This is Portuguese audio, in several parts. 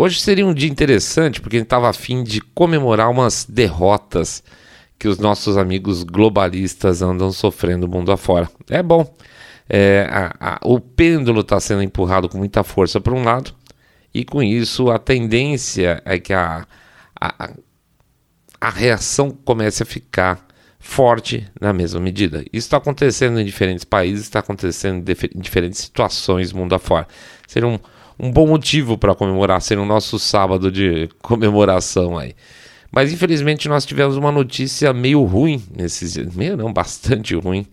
Hoje seria um dia interessante porque a gente estava afim de comemorar umas derrotas que os nossos amigos globalistas andam sofrendo mundo afora. É bom. É, a, a, o pêndulo está sendo empurrado com muita força para um lado, e com isso a tendência é que a, a, a reação comece a ficar forte na mesma medida. Isso está acontecendo em diferentes países, está acontecendo em diferentes situações mundo afora. Seria um, um bom motivo para comemorar, ser o nosso sábado de comemoração aí. Mas infelizmente nós tivemos uma notícia meio ruim nesses dias, meio não, bastante ruim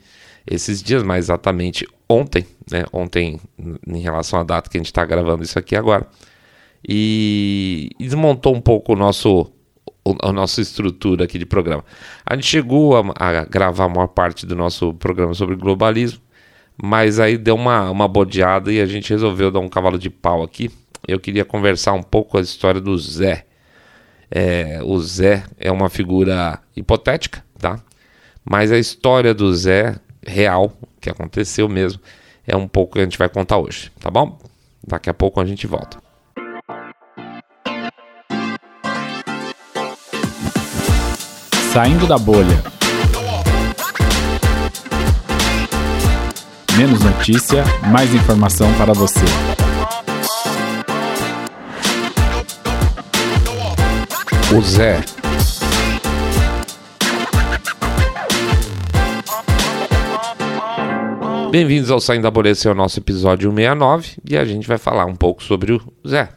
esses dias, mais exatamente ontem, né? Ontem, em relação à data que a gente está gravando isso aqui agora. E desmontou um pouco o nosso a nossa estrutura aqui de programa. A gente chegou a, a, gravar a maior parte do nosso programa sobre globalismo, mas aí deu uma, uma bodeada e a gente resolveu dar um cavalo de pau aqui. Eu queria conversar um pouco a história do Zé. É, o Zé é uma figura hipotética, tá? Mas a história do Zé, real, que aconteceu mesmo, é um pouco que a gente vai contar hoje, tá bom? Daqui a pouco a gente volta. Saindo da bolha. Menos notícia, mais informação para você. O Zé. Bem-vindos ao Saindo da Bolha, esse é o nosso episódio 169 e a gente vai falar um pouco sobre o Zé.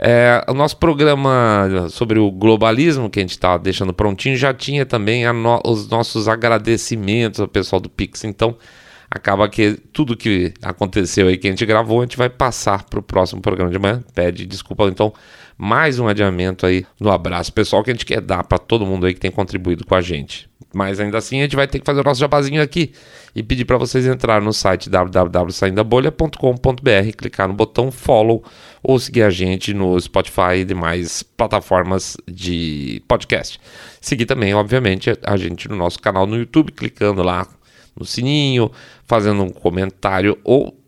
É, o nosso programa sobre o globalismo, que a gente está deixando prontinho, já tinha também no, os nossos agradecimentos ao pessoal do Pix. Então, acaba que tudo que aconteceu aí que a gente gravou, a gente vai passar para o próximo programa de manhã. Pede desculpa, então, mais um adiamento aí no abraço pessoal que a gente quer dar para todo mundo aí que tem contribuído com a gente. Mas ainda assim a gente vai ter que fazer o nosso jabazinho aqui e pedir para vocês entrar no site www.saindabolha.com.br, clicar no botão follow ou seguir a gente no Spotify e demais plataformas de podcast. Seguir também, obviamente, a gente no nosso canal no YouTube, clicando lá no sininho, fazendo um comentário ou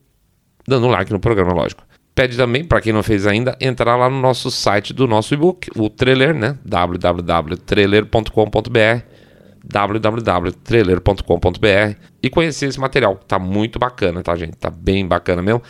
dando like no programa, lógico. Pede também, para quem não fez ainda, entrar lá no nosso site do nosso e-book, o trailer, né? www.trailer.com.br www.trailer.com.br e conhecer esse material. Tá muito bacana, tá, gente? Tá bem bacana mesmo.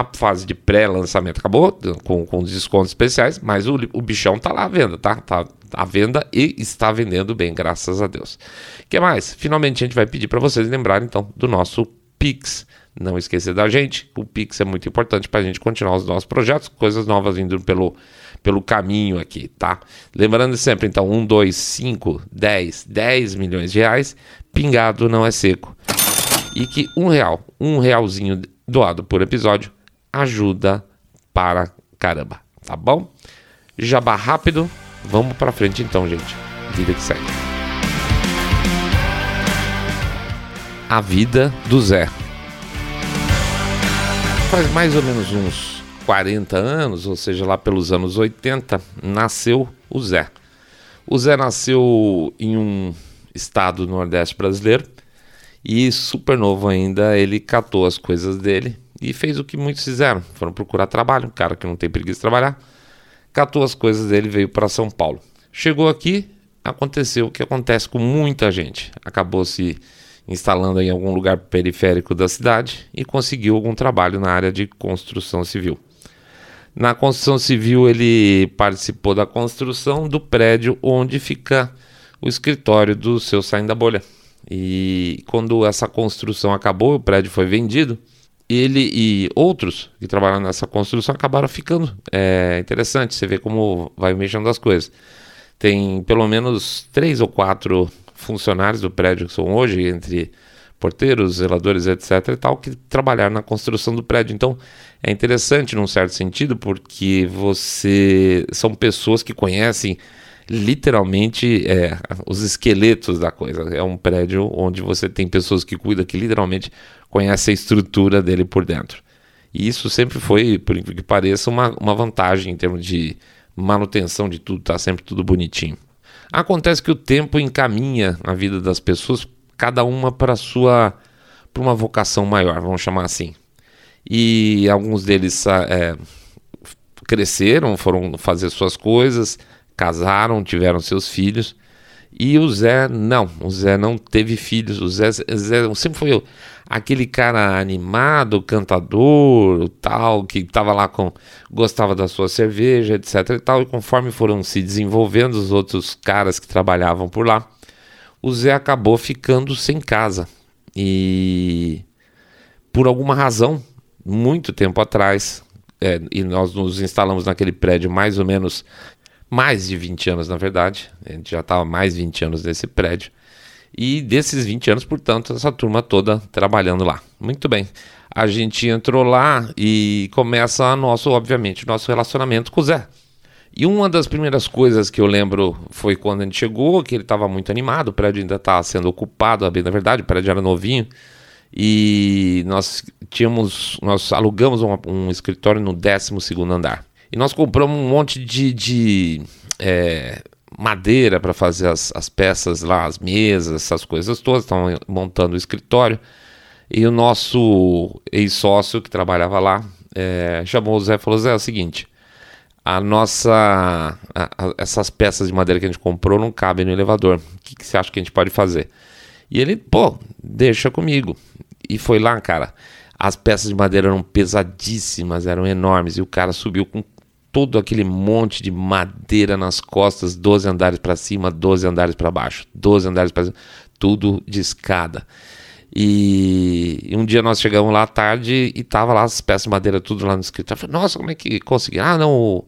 A fase de pré-lançamento acabou, com, com descontos especiais, mas o, o bichão tá lá à venda, tá? Tá à venda e está vendendo bem, graças a Deus. O que mais? Finalmente a gente vai pedir para vocês lembrarem, então, do nosso Pix. Não esquecer da gente, o Pix é muito importante para a gente continuar os nossos projetos, coisas novas vindo pelo pelo caminho aqui, tá? Lembrando sempre, então, 1, 2, 5, 10, 10 milhões de reais, pingado não é seco. E que um real, um realzinho doado por episódio, ajuda para caramba, tá bom? Jabá rápido, vamos para frente então, gente. Vida que segue. A vida do Zé. Faz mais ou menos uns 40 anos, ou seja, lá pelos anos 80, nasceu o Zé. O Zé nasceu em um estado do Nordeste brasileiro e, super novo ainda, ele catou as coisas dele e fez o que muitos fizeram: foram procurar trabalho. Um cara que não tem preguiça de trabalhar, catou as coisas dele veio para São Paulo. Chegou aqui, aconteceu o que acontece com muita gente: acabou se instalando em algum lugar periférico da cidade e conseguiu algum trabalho na área de construção civil. Na construção civil, ele participou da construção do prédio onde fica o escritório do seu Saindo da Bolha. E quando essa construção acabou, o prédio foi vendido, ele e outros que trabalharam nessa construção acabaram ficando. É interessante, você vê como vai mexendo as coisas. Tem pelo menos três ou quatro funcionários do prédio que são hoje, entre porteiros, zeladores, etc. e tal, que trabalharam na construção do prédio. Então, é interessante num certo sentido, porque você são pessoas que conhecem literalmente é, os esqueletos da coisa. É um prédio onde você tem pessoas que cuidam que literalmente conhecem a estrutura dele por dentro. E isso sempre foi, por que pareça, uma, uma vantagem em termos de manutenção de tudo, tá sempre tudo bonitinho. Acontece que o tempo encaminha a vida das pessoas cada uma para sua para uma vocação maior, vamos chamar assim. E alguns deles é, cresceram, foram fazer suas coisas, casaram, tiveram seus filhos. E o Zé, não, o Zé não teve filhos. O Zé, Zé sempre foi aquele cara animado, cantador, tal, que estava lá com. gostava da sua cerveja, etc. e tal. E conforme foram se desenvolvendo os outros caras que trabalhavam por lá, o Zé acabou ficando sem casa. E por alguma razão, muito tempo atrás, é, e nós nos instalamos naquele prédio mais ou menos mais de 20 anos, na verdade. A gente já estava mais 20 anos nesse prédio. E desses 20 anos, portanto, essa turma toda trabalhando lá. Muito bem. A gente entrou lá e começa nosso, obviamente, nosso relacionamento com o Zé. E uma das primeiras coisas que eu lembro foi quando a gente chegou, que ele estava muito animado, o prédio ainda estava sendo ocupado, na verdade, o prédio era novinho. E nós tínhamos, nós alugamos um, um escritório no 12 andar. E nós compramos um monte de, de é, madeira para fazer as, as peças lá, as mesas, essas coisas todas. Estavam montando o escritório. E o nosso ex-sócio que trabalhava lá é, chamou o Zé e falou: Zé, é o seguinte. A nossa. A, a, essas peças de madeira que a gente comprou não cabem no elevador. O que, que você acha que a gente pode fazer? E ele, pô, deixa comigo. E foi lá, cara. As peças de madeira eram pesadíssimas, eram enormes. E o cara subiu com todo aquele monte de madeira nas costas, 12 andares para cima, 12 andares para baixo, 12 andares para cima, tudo de escada. E, e, um dia nós chegamos lá à tarde e tava lá as peças de madeira tudo lá no escritório. Eu falei, nossa, como é que consegui? Ah, não, o,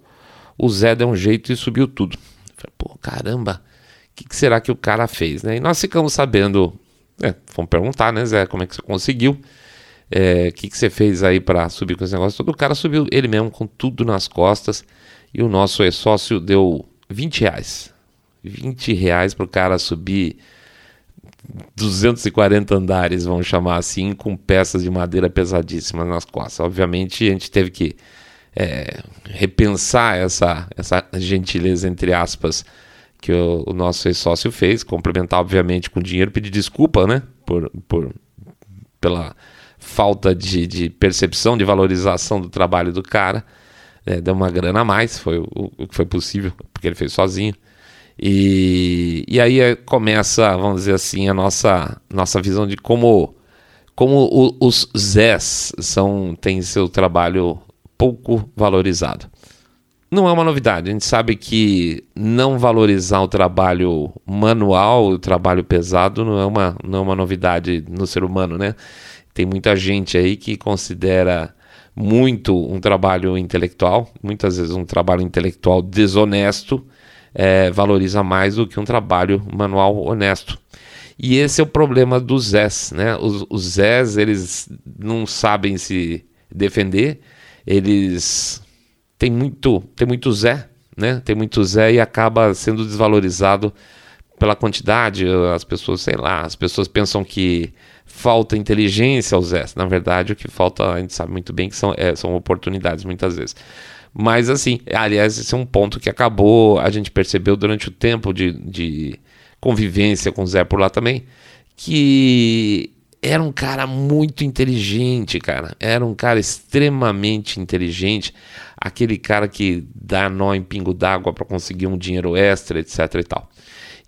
o Zé deu um jeito e subiu tudo. Eu falei, pô, caramba, o que, que, será que o cara fez, né? E nós ficamos sabendo, é, fomos perguntar, né, Zé, como é que você conseguiu? O é, que, que você fez aí para subir com esse negócio? Todo o cara subiu ele mesmo com tudo nas costas e o nosso sócio deu 20 reais. 20 reais para o cara subir 240 andares, vamos chamar assim, com peças de madeira pesadíssimas nas costas. Obviamente a gente teve que é, repensar essa, essa gentileza, entre aspas, que o, o nosso ex-sócio fez, complementar, obviamente, com dinheiro, pedir desculpa, né, por, por, pela falta de, de percepção, de valorização do trabalho do cara. É, deu uma grana a mais, foi o, o, que foi possível, porque ele fez sozinho. E, e aí é, começa, vamos dizer assim, a nossa, nossa visão de como, como o, os Zés são, têm seu trabalho pouco valorizado. Não é uma novidade, a gente sabe que não valorizar o trabalho manual, o trabalho pesado, não é uma, não é uma novidade no ser humano, né? Tem muita gente aí que considera muito um trabalho intelectual, muitas vezes um trabalho intelectual desonesto, é, valoriza mais do que um trabalho manual honesto. E esse é o problema dos Zés, né? Os, os Zés, eles não sabem se defender, eles têm muito, tem muito Zé, né? Tem muito Zé e acaba sendo desvalorizado pela quantidade, as pessoas, sei lá, as pessoas pensam que falta inteligência aos S. Na verdade, o que falta, a gente sabe muito bem que são, é, são oportunidades muitas vezes. Mas assim, aliás, esse é um ponto que acabou, a gente percebeu durante o tempo de, de convivência com o Zé por lá também, que era um cara muito inteligente, cara. Era um cara extremamente inteligente, aquele cara que dá nó em pingo d'água para conseguir um dinheiro extra, etc e tal.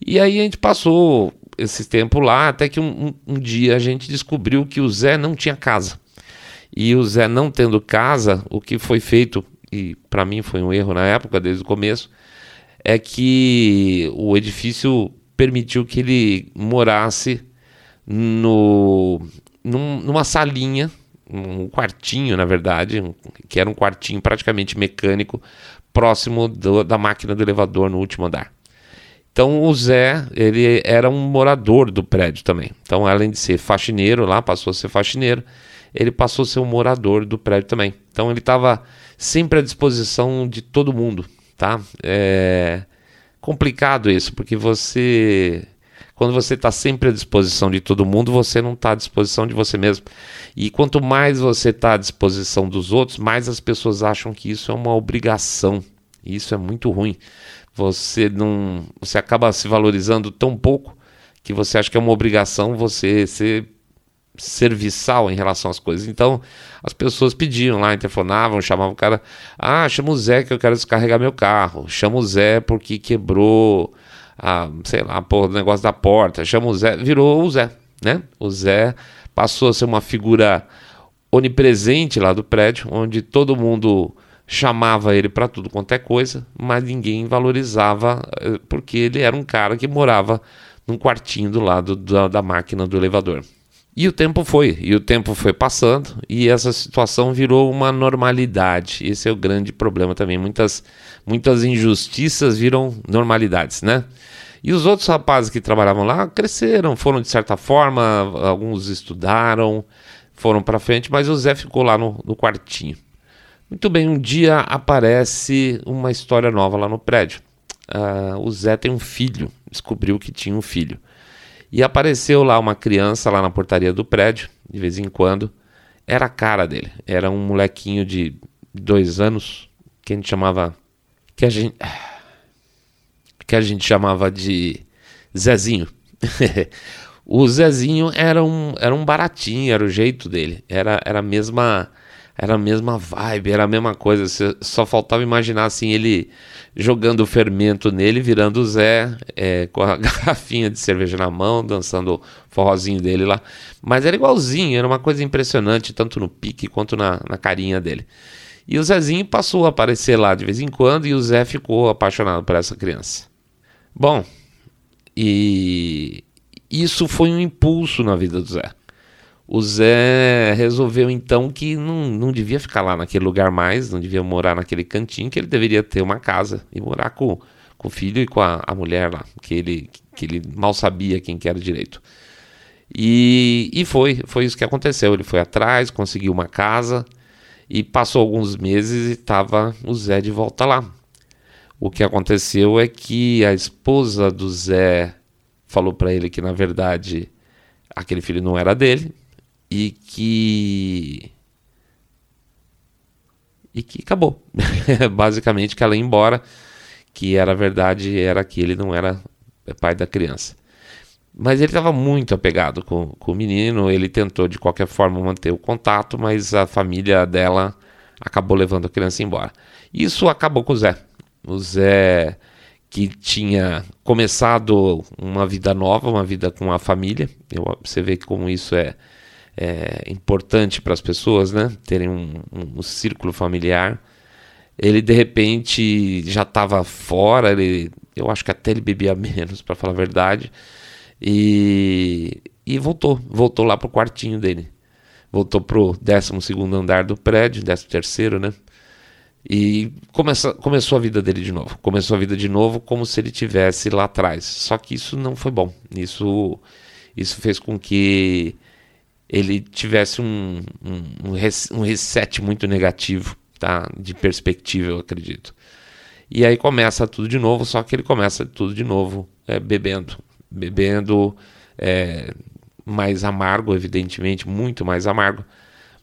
E aí a gente passou esse tempo lá, até que um, um, um dia a gente descobriu que o Zé não tinha casa. E o Zé não tendo casa, o que foi feito, e para mim foi um erro na época, desde o começo, é que o edifício permitiu que ele morasse no, num, numa salinha, um quartinho, na verdade, que era um quartinho praticamente mecânico, próximo do, da máquina do elevador no último andar. Então o Zé, ele era um morador do prédio também. Então, além de ser faxineiro lá, passou a ser faxineiro, ele passou a ser um morador do prédio também. Então ele estava sempre à disposição de todo mundo, tá? É complicado isso, porque você quando você está sempre à disposição de todo mundo, você não está à disposição de você mesmo. E quanto mais você está à disposição dos outros, mais as pessoas acham que isso é uma obrigação. E isso é muito ruim você não você acaba se valorizando tão pouco que você acha que é uma obrigação você ser serviçal em relação às coisas. Então, as pessoas pediam lá, telefonavam, chamavam o cara, ah, chama o Zé que eu quero descarregar meu carro, chama o Zé porque quebrou, a, sei lá, o negócio da porta, chama o Zé, virou o Zé, né? O Zé passou a ser uma figura onipresente lá do prédio, onde todo mundo chamava ele para tudo quanto é coisa, mas ninguém valorizava, eh, porque ele era um cara que morava num quartinho do lado da, da máquina do elevador. E o tempo foi, e o tempo foi passando, e essa situação virou uma normalidade. Esse é o grande problema também. Muitas, muitas injustiças viram normalidades, né? E os outros rapazes que trabalhavam lá cresceram, foram de certa forma, alguns estudaram, foram para frente, mas o Zé ficou lá no, no quartinho. Muito bem, um dia aparece uma história nova lá no prédio. Uh, o Zé tem um filho, descobriu que tinha um filho. E apareceu lá uma criança lá na portaria do prédio, de vez em quando. Era a cara dele. Era um molequinho de dois anos, que a gente chamava. Que a gente. Que a gente chamava de Zezinho. o Zezinho era um, era um baratinho, era o jeito dele. Era, era a mesma era a mesma vibe, era a mesma coisa. Só faltava imaginar assim ele jogando o fermento nele, virando o Zé, é, com a garrafinha de cerveja na mão, dançando o forrozinho dele lá. Mas era igualzinho, era uma coisa impressionante, tanto no pique quanto na, na carinha dele. E o Zezinho passou a aparecer lá de vez em quando e o Zé ficou apaixonado por essa criança. Bom, e isso foi um impulso na vida do Zé. O Zé resolveu então que não, não devia ficar lá naquele lugar mais, não devia morar naquele cantinho, que ele deveria ter uma casa e morar com, com o filho e com a, a mulher lá, que ele, que ele mal sabia quem que era direito. E, e foi, foi isso que aconteceu. Ele foi atrás, conseguiu uma casa e passou alguns meses e estava o Zé de volta lá. O que aconteceu é que a esposa do Zé falou para ele que na verdade aquele filho não era dele, e que e que acabou. Basicamente que ela ia embora, que era verdade, era que ele não era pai da criança. Mas ele estava muito apegado com, com o menino, ele tentou de qualquer forma manter o contato, mas a família dela acabou levando a criança embora. Isso acabou com o Zé. O Zé que tinha começado uma vida nova, uma vida com a família. Eu, você vê como isso é, é, importante para as pessoas, né? Terem um, um, um, círculo familiar. Ele de repente já estava fora, ele, eu acho que até ele bebia menos, para falar a verdade, e, e voltou, voltou lá pro quartinho dele. Voltou pro 12 segundo andar do prédio, 13 terceiro, né? E começa, começou a vida dele de novo. Começou a vida de novo como se ele tivesse lá atrás. Só que isso não foi bom. Isso, isso fez com que ele tivesse um, um, um reset muito negativo, tá? De perspectiva, eu acredito. E aí começa tudo de novo, só que ele começa tudo de novo é, bebendo. Bebendo é, mais amargo, evidentemente, muito mais amargo.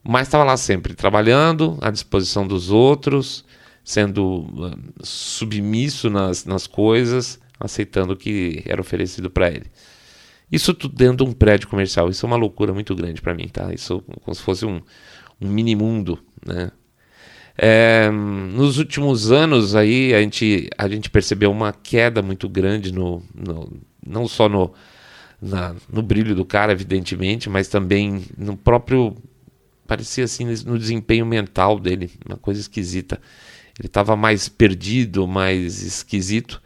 Mas estava lá sempre, trabalhando, à disposição dos outros, sendo uh, submisso nas, nas coisas, aceitando o que era oferecido para ele. Isso tudo dentro de um prédio comercial. Isso é uma loucura muito grande para mim, tá? Isso como se fosse um, um mini mundo, né? É, nos últimos anos aí a gente, a gente percebeu uma queda muito grande no, no não só no, na, no brilho do cara, evidentemente, mas também no próprio parecia assim no desempenho mental dele, uma coisa esquisita. Ele estava mais perdido, mais esquisito.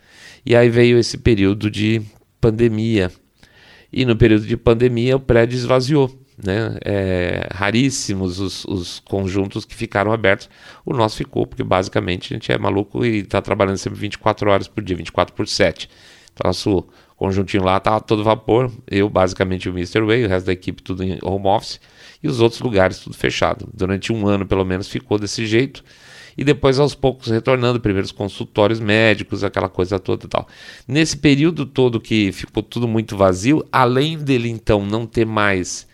E aí veio esse período de pandemia e no período de pandemia o prédio esvaziou. Né? É, raríssimos os, os, conjuntos que ficaram abertos. O nosso ficou, porque basicamente a gente é maluco e está trabalhando sempre 24 horas por dia, 24 por 7. Então, nosso conjuntinho lá estava todo vapor. Eu, basicamente, o Mr. Way, o resto da equipe tudo em home office e os outros lugares tudo fechado. Durante um ano, pelo menos, ficou desse jeito e depois aos poucos retornando, primeiros consultórios médicos, aquela coisa toda e tal. Nesse período todo que ficou tudo muito vazio, além dele então não ter mais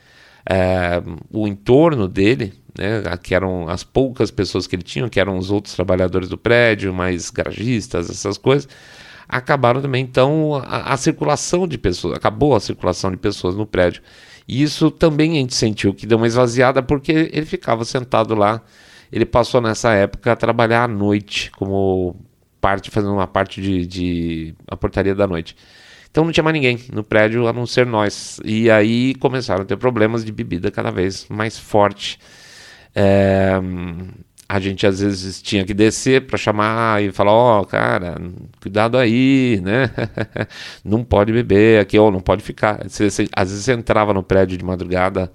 é, o entorno dele, né, que eram as poucas pessoas que ele tinha, que eram os outros trabalhadores do prédio, mais garagistas, essas coisas, acabaram também então a, a, circulação de pessoas, acabou a circulação de pessoas no prédio E isso também a gente sentiu que deu uma esvaziada porque ele ficava sentado lá. Ele passou nessa época a trabalhar à noite, como parte, fazendo uma parte de, de a portaria da noite. Então não tinha mais ninguém no prédio a não ser nós. E aí começaram a ter problemas de bebida cada vez mais forte. É, a gente às vezes tinha que descer para chamar e falar: Ó, oh, cara, cuidado aí, né? não pode beber aqui, ou não pode ficar. Você, às vezes você entrava no prédio de madrugada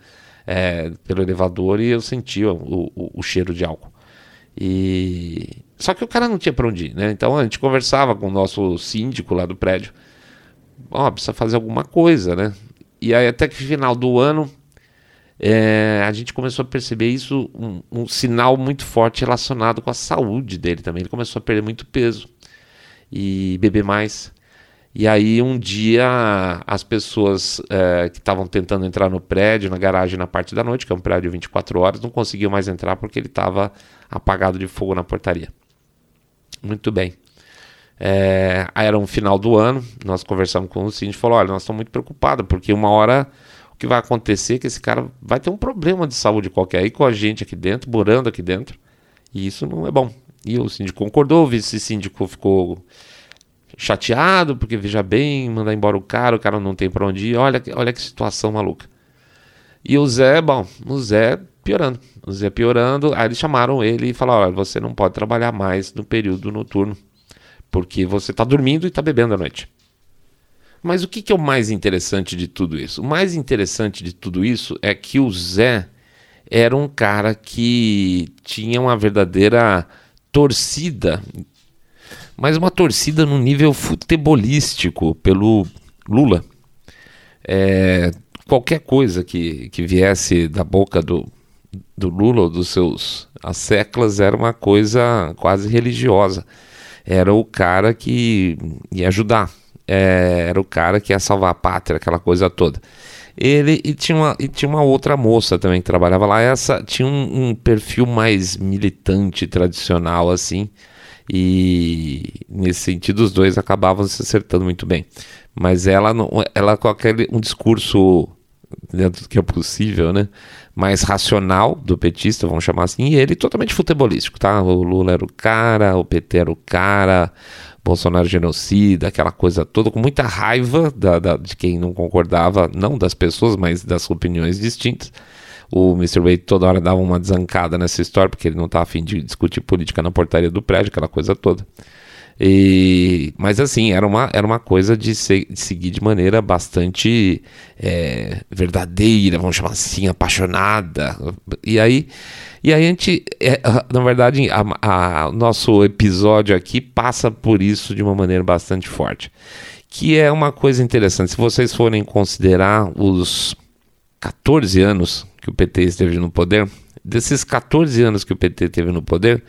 é, pelo elevador e eu sentia o, o, o, cheiro de álcool. E só que o cara não tinha para onde ir, né? Então a gente conversava com o nosso síndico lá do prédio. Ó, oh, precisa fazer alguma coisa, né? E aí até que final do ano é, a gente começou a perceber isso, um, um, sinal muito forte relacionado com a saúde dele também. Ele começou a perder muito peso e beber mais. E aí um dia as pessoas é, que estavam tentando entrar no prédio, na garagem na parte da noite, que é um prédio 24 horas, não conseguiam mais entrar porque ele estava apagado de fogo na portaria. Muito bem. É, era um final do ano, nós conversamos com o síndico e falou: olha, nós estamos muito preocupados, porque uma hora o que vai acontecer é que esse cara vai ter um problema de saúde qualquer aí com a gente aqui dentro, morando aqui dentro. E isso não é bom. E o síndico concordou, o vice-síndico ficou chateado, porque veja bem, mandar embora o cara, o cara não tem para onde ir. Olha, olha que situação maluca. E o Zé, bom, o Zé piorando. O Zé piorando. Aí eles chamaram ele e falaram: olha, você não pode trabalhar mais no período noturno, porque você está dormindo e está bebendo à noite. Mas o que, que é o mais interessante de tudo isso? O mais interessante de tudo isso é que o Zé era um cara que tinha uma verdadeira torcida, mas uma torcida no nível futebolístico pelo Lula. É, qualquer coisa que, que viesse da boca do, do Lula ou dos seus asseclas era uma coisa quase religiosa. Era o cara que ia ajudar é, era o cara que ia salvar a pátria, aquela coisa toda. Ele e tinha, uma, e tinha uma outra moça também que trabalhava lá. Essa tinha um, um perfil mais militante, tradicional, assim. E nesse sentido, os dois acabavam se acertando muito bem. Mas ela, ela com aquele um discurso dentro do que é possível, né? Mais racional do petista, vamos chamar assim, e ele totalmente futebolístico, tá? O Lula era o cara, o PT era o cara, Bolsonaro genocida, aquela coisa toda, com muita raiva da, da, de quem não concordava, não das pessoas, mas das opiniões distintas. O Mr. Wade toda hora dava uma desancada nessa história, porque ele não estava afim de discutir política na portaria do prédio, aquela coisa toda. E, mas assim, era uma, era uma coisa de, se, de seguir de maneira bastante é, verdadeira, vamos chamar assim, apaixonada. E aí e aí a gente, é, na verdade, o nosso episódio aqui passa por isso de uma maneira bastante forte. Que é uma coisa interessante. Se vocês forem considerar os 14 anos que o PT esteve no poder, desses 14 anos que o PT esteve no poder,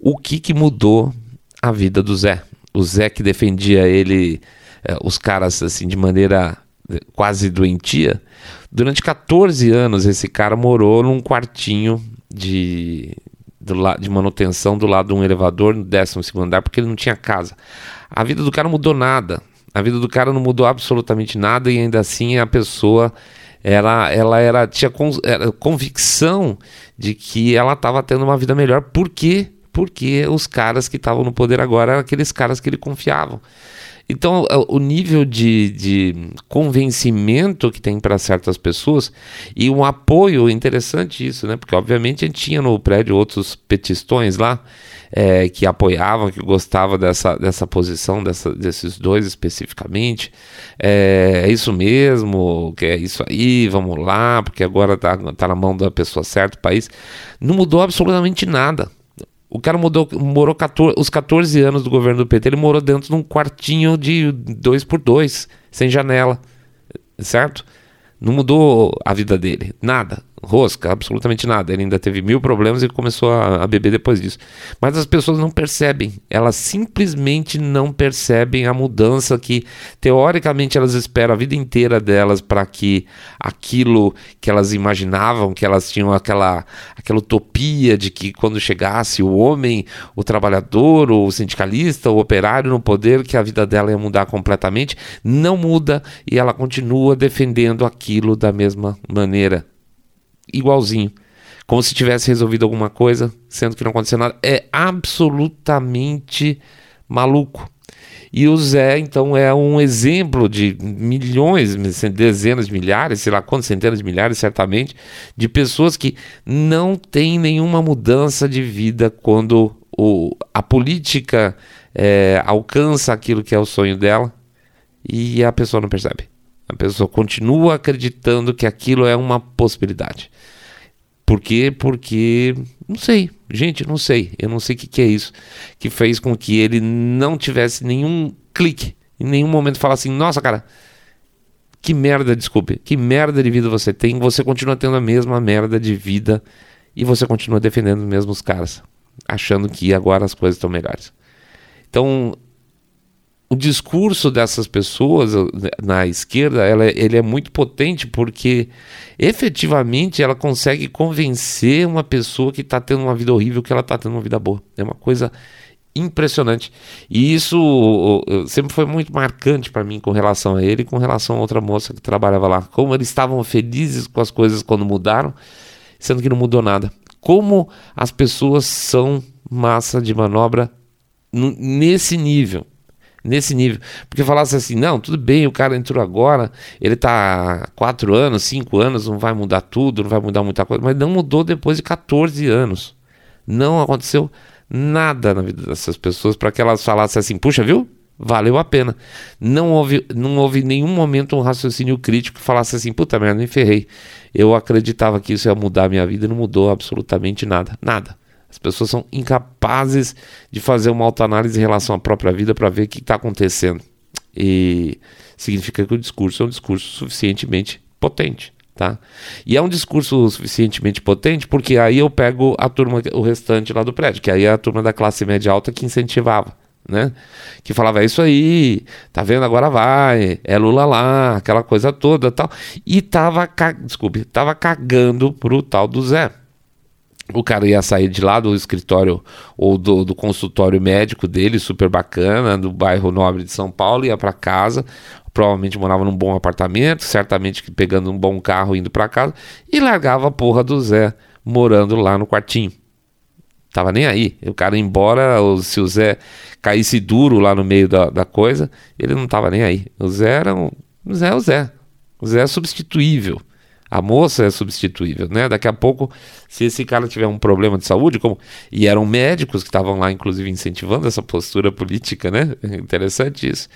o que, que mudou a vida do Zé? O Zé que defendia ele, eh, os caras assim, de maneira eh, quase doentia. Durante 14 anos, esse cara morou num quartinho de, do de manutenção do lado de um elevador no 12 andar porque ele não tinha casa. A vida do cara mudou nada. A vida do cara não mudou absolutamente nada e ainda assim a pessoa ela, ela era, tinha con, era convicção de que ela estava tendo uma vida melhor. Por quê? Porque os caras que estavam no poder agora eram aqueles caras que ele confiavam. Então, o nível de, de convencimento que tem para certas pessoas e um apoio interessante isso, né? Porque, obviamente, a gente tinha no prédio outros petistões lá é, que apoiavam, que gostavam dessa, dessa posição, dessa, desses dois especificamente. É, é, isso mesmo, que é isso aí, vamos lá, porque agora está tá na mão da pessoa certa, o país. Não mudou absolutamente nada. O cara mudou, morou 14, os 14 anos do governo do PT, ele morou dentro de um quartinho de 2 por 2 sem janela, certo? Não mudou a vida dele, nada. Rosca, absolutamente nada. Ele ainda teve mil problemas e começou a, a, beber depois disso. Mas as pessoas não percebem, elas simplesmente não percebem a mudança que, teoricamente, elas esperam a vida inteira delas para que aquilo que elas imaginavam, que elas tinham aquela, aquela utopia de que quando chegasse o homem, o trabalhador, o sindicalista, o operário no poder, que a vida dela ia mudar completamente, não muda e ela continua defendendo aquilo da mesma maneira igualzinho. Como se tivesse resolvido alguma coisa, sendo que não aconteceu nada. É absolutamente maluco. E o Zé, então, é um exemplo de milhões, dezenas de milhares, sei lá quantas centenas de milhares, certamente, de pessoas que não têm nenhuma mudança de vida quando o, a política é, alcança aquilo que é o sonho dela e a pessoa não percebe. A pessoa continua acreditando que aquilo é uma possibilidade. Por quê? Porque não sei, gente, não sei. Eu não sei o que, que é isso que fez com que ele não tivesse nenhum clique, em nenhum momento falar assim: nossa, cara, que merda, desculpe, que merda de vida você tem. Você continua tendo a mesma merda de vida e você continua defendendo os mesmos caras, achando que agora as coisas estão melhores. Então, o discurso dessas pessoas na esquerda ela, é, ele é muito potente porque efetivamente ela consegue convencer uma pessoa que está tendo uma vida horrível que ela está tendo uma vida boa. É uma coisa impressionante. E isso sempre foi muito marcante para mim com relação a ele e com relação a outra moça que trabalhava lá. Como eles estavam felizes com as coisas quando mudaram, sendo que não mudou nada. Como as pessoas são massa de manobra nesse nível nesse nível. Porque falasse assim, não, tudo bem, o cara entrou agora, ele está há 4 anos, 5 anos, não vai mudar tudo, não vai mudar muita coisa, mas não mudou depois de 14 anos. Não aconteceu nada na vida dessas pessoas para que elas falassem assim, puxa, viu? Valeu a pena. Não houve, não houve nenhum momento um raciocínio crítico que falasse assim, puta merda, me ferrei. Eu acreditava que isso ia mudar a minha vida e não mudou absolutamente nada. Nada. As pessoas são incapazes de fazer uma autoanálise em relação à própria vida para ver o que está acontecendo. E significa que o discurso é um discurso suficientemente potente. Tá? E é um discurso suficientemente potente porque aí eu pego a turma, o restante lá do prédio, que aí é a turma da classe média alta que incentivava. Né? Que falava, é isso aí, tá vendo, agora vai, é Lula lá, aquela coisa toda tal. E tava, desculpe, tava cagando pro tal do Zé o cara ia sair de lá do escritório ou do, do, consultório médico dele, super bacana, do bairro nobre de São Paulo, ia para casa, provavelmente morava num bom apartamento, certamente pegando um bom carro indo para casa, e largava a porra do Zé morando lá no quartinho. Tava nem aí. O cara, embora se o Zé caísse duro lá no meio da, da coisa, ele não tava nem aí. O Zé era um. O Zé é o Zé. O Zé é substituível. A moça é substituível, né? Daqui a pouco, se esse cara tiver um problema de saúde, como e eram médicos que estavam lá, inclusive incentivando essa postura política, né? Interessante isso.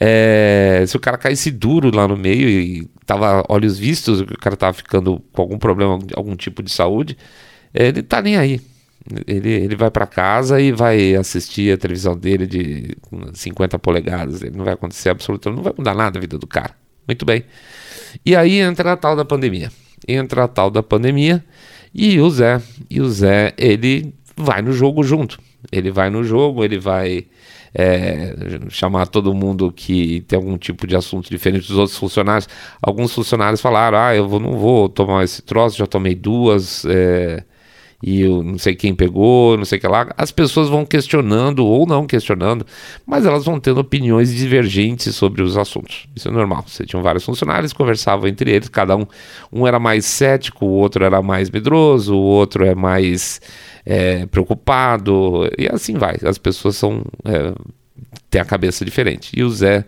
É, se o cara caísse duro lá no meio e tava olhos vistos, o cara tava ficando com algum problema, algum tipo de saúde, ele tá nem aí. Ele, ele vai para casa e vai assistir a televisão dele de 50 polegadas. Ele não vai acontecer absolutamente, não vai mudar nada a vida do cara. Muito bem. E aí entra a tal da pandemia. Entra a tal da pandemia e o Zé, e o Zé, ele vai no jogo junto. Ele vai no jogo, ele vai é, chamar todo mundo que tem algum tipo de assunto diferente dos outros funcionários. Alguns funcionários falaram: ah, eu vou, não vou tomar esse troço, já tomei duas. É, e eu não sei quem pegou, não sei o que lá. As pessoas vão questionando ou não questionando, mas elas vão tendo opiniões divergentes sobre os assuntos. Isso é normal. Você tinha vários funcionários, conversavam entre eles, cada um, um era mais cético, o outro era mais medroso, o outro é mais é, preocupado, e assim vai. As pessoas são é, têm a cabeça diferente. E o Zé,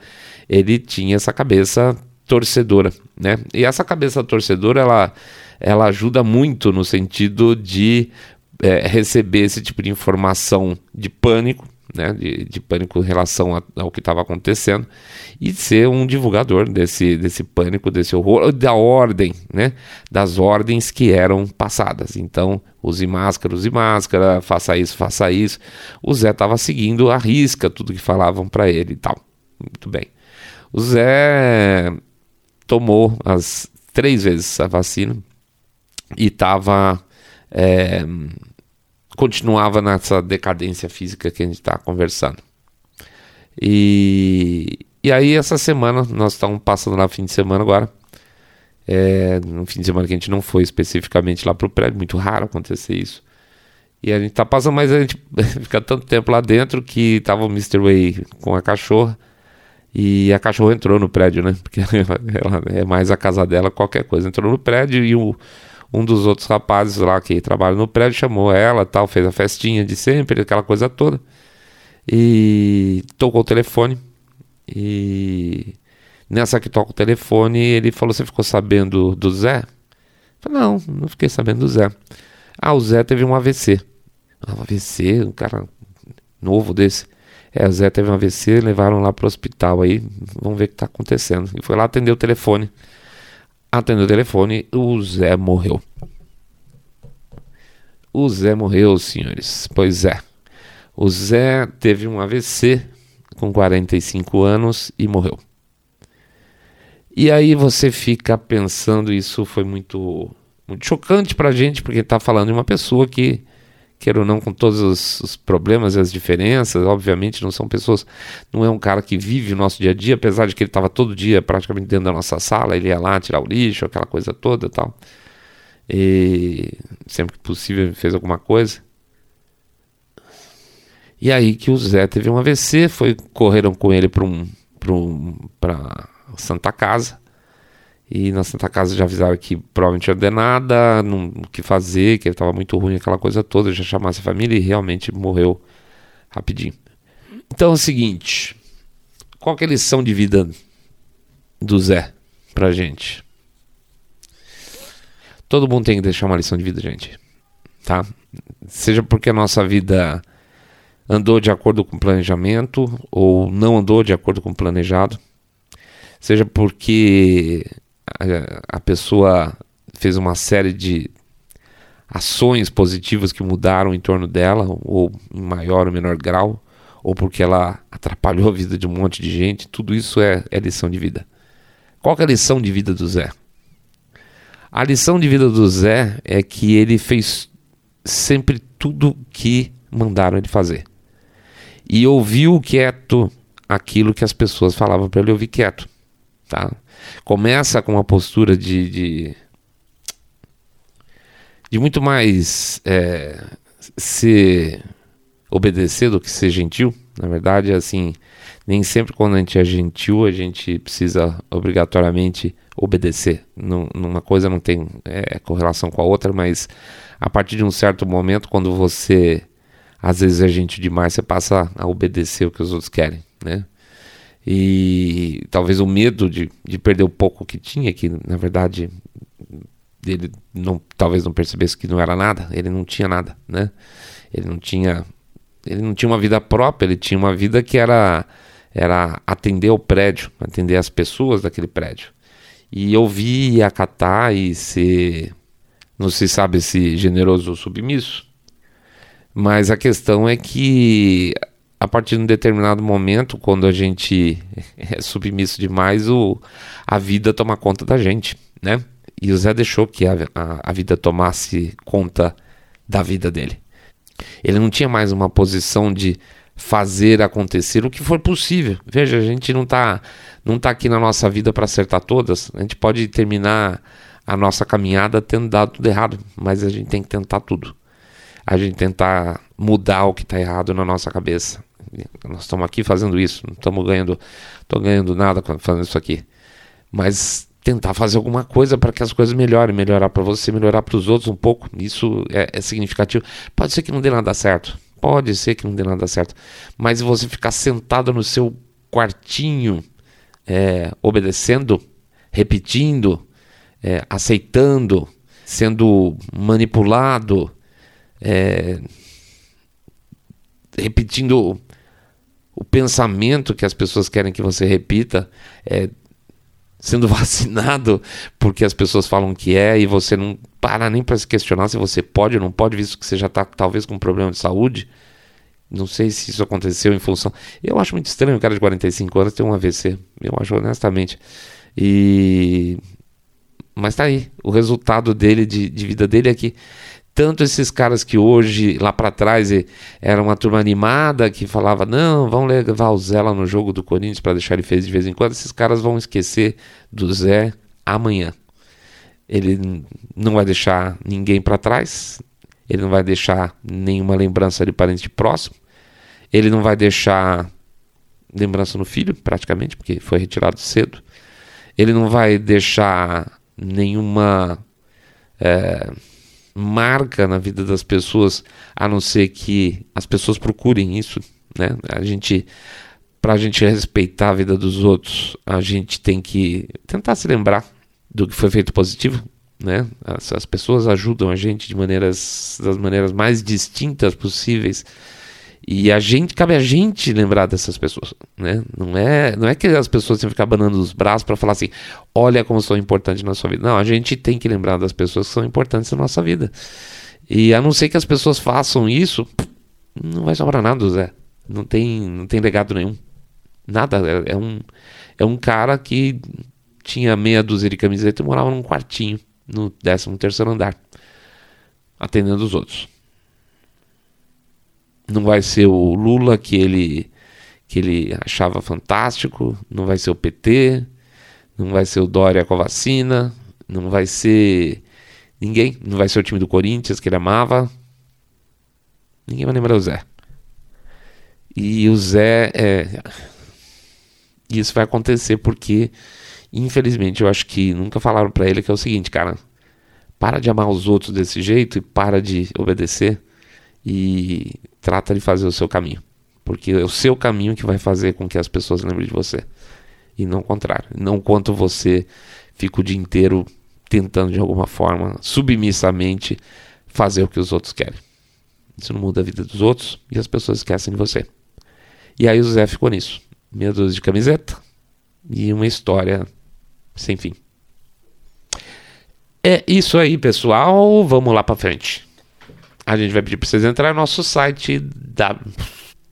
ele tinha essa cabeça torcedora, né? E essa cabeça torcedora, ela ela ajuda muito no sentido de é, receber esse tipo de informação de pânico, né, de, de pânico em relação a, ao que estava acontecendo, e ser um divulgador desse, desse pânico, desse horror, da ordem, né, das ordens que eram passadas. Então, use máscara, use máscara, faça isso, faça isso. O Zé estava seguindo a risca tudo que falavam para ele e tal. Muito bem. O Zé tomou as três vezes a vacina e estava é, continuava nessa decadência física que a gente está conversando. E, e aí essa semana nós estamos passando lá fim de semana agora. É, no fim de semana que a gente não foi especificamente lá para o prédio, muito raro acontecer isso. E a gente tá passando, mas a gente fica tanto tempo lá dentro que tava o Mr. Way com a cachorra. E a cachorra entrou no prédio, né? Porque ela é mais a casa dela, qualquer coisa. Entrou no prédio e o, um dos outros rapazes lá que trabalha no prédio chamou ela tal, fez a festinha de sempre, aquela coisa toda. E tocou o telefone. E nessa que toca o telefone, ele falou: Você ficou sabendo do Zé? Falei, não, não fiquei sabendo do Zé. Ah, o Zé teve um AVC. Um AVC, um cara novo desse. É, o Zé teve um AVC, levaram lá pro hospital aí, vamos ver o que tá acontecendo. E foi lá atender o telefone. Atendeu o telefone, o Zé morreu. O Zé morreu, senhores. Pois é. O Zé teve um AVC com 45 anos e morreu. E aí você fica pensando, isso foi muito, muito chocante pra gente, porque tá falando de uma pessoa que quer ou não, com todos os, os, problemas e as diferenças, obviamente não são pessoas, não é um cara que vive o nosso dia a dia, apesar de que ele estava todo dia praticamente dentro da nossa sala, ele ia lá tirar o lixo, aquela coisa toda e tal. E sempre que possível fez alguma coisa. E aí que o Zé teve um AVC, foi correram com ele para um, um, Santa Casa. E na Santa Casa já avisaram que provavelmente ia ter nada, não, o que fazer, que ele estava muito ruim, aquela coisa toda. Já chamasse a família e realmente morreu rapidinho. Então é o seguinte: qual é a lição de vida do Zé pra gente? Todo mundo tem que deixar uma lição de vida, gente. Tá? Seja porque a nossa vida andou de acordo com o planejamento ou não andou de acordo com o planejado. Seja porque a, pessoa fez uma série de ações positivas que mudaram em torno dela, ou em maior ou menor grau, ou porque ela atrapalhou a vida de um monte de gente, tudo isso é, é lição de vida. Qual é a lição de vida do Zé? A lição de vida do Zé é que ele fez sempre tudo que mandaram ele fazer. E ouviu quieto aquilo que as pessoas falavam para ele ouvir quieto. Tá? Começa com uma postura de, de, de muito mais é, ser obedecer do que ser gentil. Na verdade, assim, nem sempre quando a gente é gentil a gente precisa obrigatoriamente obedecer. numa coisa não tem é, correlação com a outra, mas a partir de um certo momento, quando você às vezes é gentil demais, você passa a obedecer o que os outros querem, né? E talvez o medo de, de perder o pouco que tinha, que na verdade ele não, talvez não percebesse que não era nada, ele não tinha nada, né? Ele não tinha ele não tinha uma vida própria, ele tinha uma vida que era era atender o prédio, atender as pessoas daquele prédio. E ouvir e acatar e ser não se sabe se generoso ou submisso. Mas a questão é que a partir de um determinado momento, quando a gente é submisso demais, o, a vida toma conta da gente, né? E o Zé deixou que a, a, a vida tomasse conta da vida dele. Ele não tinha mais uma posição de fazer acontecer o que for possível. Veja, a gente não está não tá aqui na nossa vida para acertar todas. A gente pode terminar a nossa caminhada tendo dado tudo errado, mas a gente tem que tentar tudo. A gente tentar mudar o que está errado na nossa cabeça. Nós estamos aqui fazendo isso, não estamos ganhando, tô ganhando nada fazendo isso aqui. Mas tentar fazer alguma coisa para que as coisas melhorem, melhorar para você, melhorar para os outros um pouco. Isso é, é, significativo. Pode ser que não dê nada certo, pode ser que não dê nada certo, mas você ficar sentado no seu quartinho, é, obedecendo, repetindo, é, aceitando, sendo manipulado, é, repetindo o pensamento que as pessoas querem que você repita é sendo vacinado porque as pessoas falam que é e você não para nem para se questionar se você pode ou não pode, visto que você já está talvez com um problema de saúde. Não sei se isso aconteceu em função. Eu acho muito estranho o cara de 45 anos ter um AVC. Eu acho honestamente. E Mas tá aí. O resultado dele, de, de vida dele é que tanto esses caras que hoje, lá para trás, era uma turma animada que falava: não, vamos levar o Zé lá no jogo do Corinthians para deixar ele feliz de vez em quando. Esses caras vão esquecer do Zé amanhã. Ele não vai deixar ninguém para trás, ele não vai deixar nenhuma lembrança de parente próximo, ele não vai deixar lembrança no filho, praticamente, porque foi retirado cedo. Ele não vai deixar nenhuma. É, marca na vida das pessoas, a não ser que as pessoas procurem isso, né? A gente para a gente respeitar a vida dos outros, a gente tem que tentar se lembrar do que foi feito positivo, né? As, as pessoas ajudam a gente de maneiras das maneiras mais distintas possíveis e a gente, cabe a gente lembrar dessas pessoas, né? Não é, não é que as pessoas têm que ficar banando os braços para falar assim, olha como são importantes na sua vida. Não, a gente tem que lembrar das pessoas que são importantes na nossa vida. E a não ser que as pessoas façam isso, não vai sobrar nada, Zé. Não tem, não tem legado nenhum. Nada. É, é um, é um cara que tinha meia dúzia de camiseta e morava num quartinho, no 13 terceiro andar, atendendo os outros não vai ser o Lula que ele que ele achava fantástico, não vai ser o PT, não vai ser o Dória com a vacina, não vai ser ninguém, não vai ser o time do Corinthians que ele amava. Ninguém vai lembrar o Zé. E o Zé é isso vai acontecer porque infelizmente eu acho que nunca falaram para ele que é o seguinte, cara, para de amar os outros desse jeito e para de obedecer e trata de fazer o seu caminho. Porque é o seu caminho que vai fazer com que as pessoas lembrem de você. E não o contrário. Não quanto você fica o dia inteiro tentando de alguma forma, submissamente, fazer o que os outros querem. Isso não muda a vida dos outros e as pessoas esquecem de você. E aí o Zé ficou nisso. Meia dúzia de camiseta e uma história sem fim. É isso aí, pessoal. Vamos lá para frente a gente vai pedir para vocês entrar no nosso site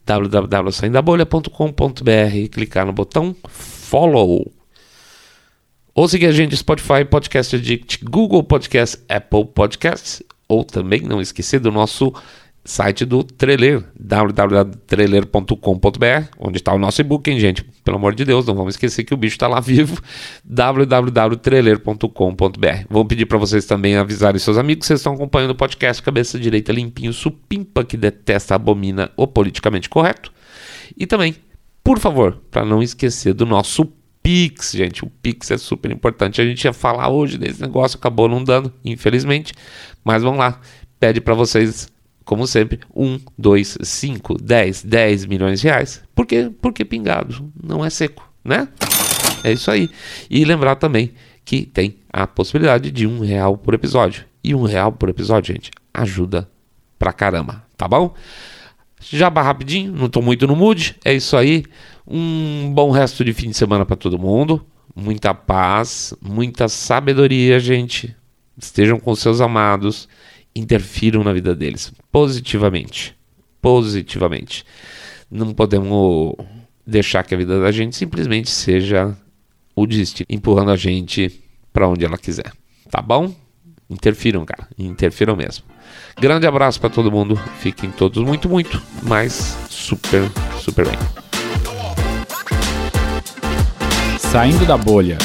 www.saindabolha.com.br clicar no botão follow. Ou seguir a gente Spotify, Podcast Addict, Google Podcast, Apple Podcasts, ou também não esquecer do nosso site do Treler, www.treler.com.br, onde está o nosso e-book, hein, gente? Pelo amor de Deus, não vamos esquecer que o bicho está lá vivo, www.treler.com.br. Vou pedir para vocês também avisarem seus amigos que vocês estão acompanhando o podcast Cabeça Direita Limpinho Supimpa, que detesta, abomina o politicamente correto. E também, por favor, para não esquecer do nosso Pix, gente. O Pix é super importante. A gente ia falar hoje desse negócio, acabou não dando, infelizmente. Mas vamos lá. Pede para vocês como sempre, 1, 2, 5, 10, 10 milhões de reais. Por quê? Porque pingado não é seco, né? É isso aí. E lembrar também que tem a possibilidade de um real por episódio. E um real por episódio, gente, ajuda pra caramba, tá bom? Jabá rapidinho, não tô muito no mood. É isso aí. Um bom resto de fim de semana para todo mundo. Muita paz, muita sabedoria, gente. Estejam com seus amados interfiram na vida deles positivamente. Positivamente. Não podemos deixar que a vida da gente simplesmente seja o destino, empurrando a gente para onde ela quiser. Tá bom? Interfiram, cara. Interfiram mesmo. Grande abraço para todo mundo. Fiquem todos muito, muito, mas super, super bem. Saindo da bolha.